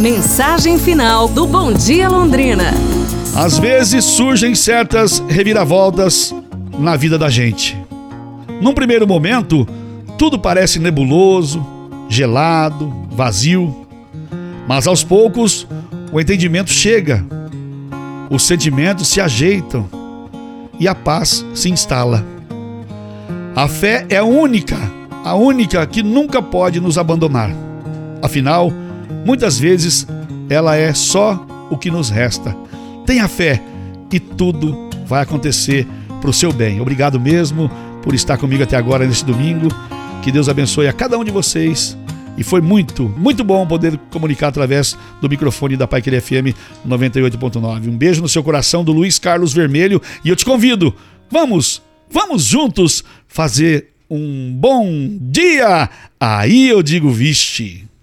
Mensagem final do Bom Dia Londrina. Às vezes surgem certas reviravoltas na vida da gente. Num primeiro momento, tudo parece nebuloso, gelado, vazio. Mas aos poucos, o entendimento chega, os sentimentos se ajeitam e a paz se instala. A fé é a única, a única que nunca pode nos abandonar. Afinal, muitas vezes ela é só o que nos resta. Tenha fé e tudo vai acontecer para o seu bem. Obrigado mesmo por estar comigo até agora neste domingo. Que Deus abençoe a cada um de vocês. E foi muito, muito bom poder comunicar através do microfone da Pai Querer FM 98.9. Um beijo no seu coração do Luiz Carlos Vermelho e eu te convido, vamos, vamos juntos fazer um bom dia. Aí eu digo, viste.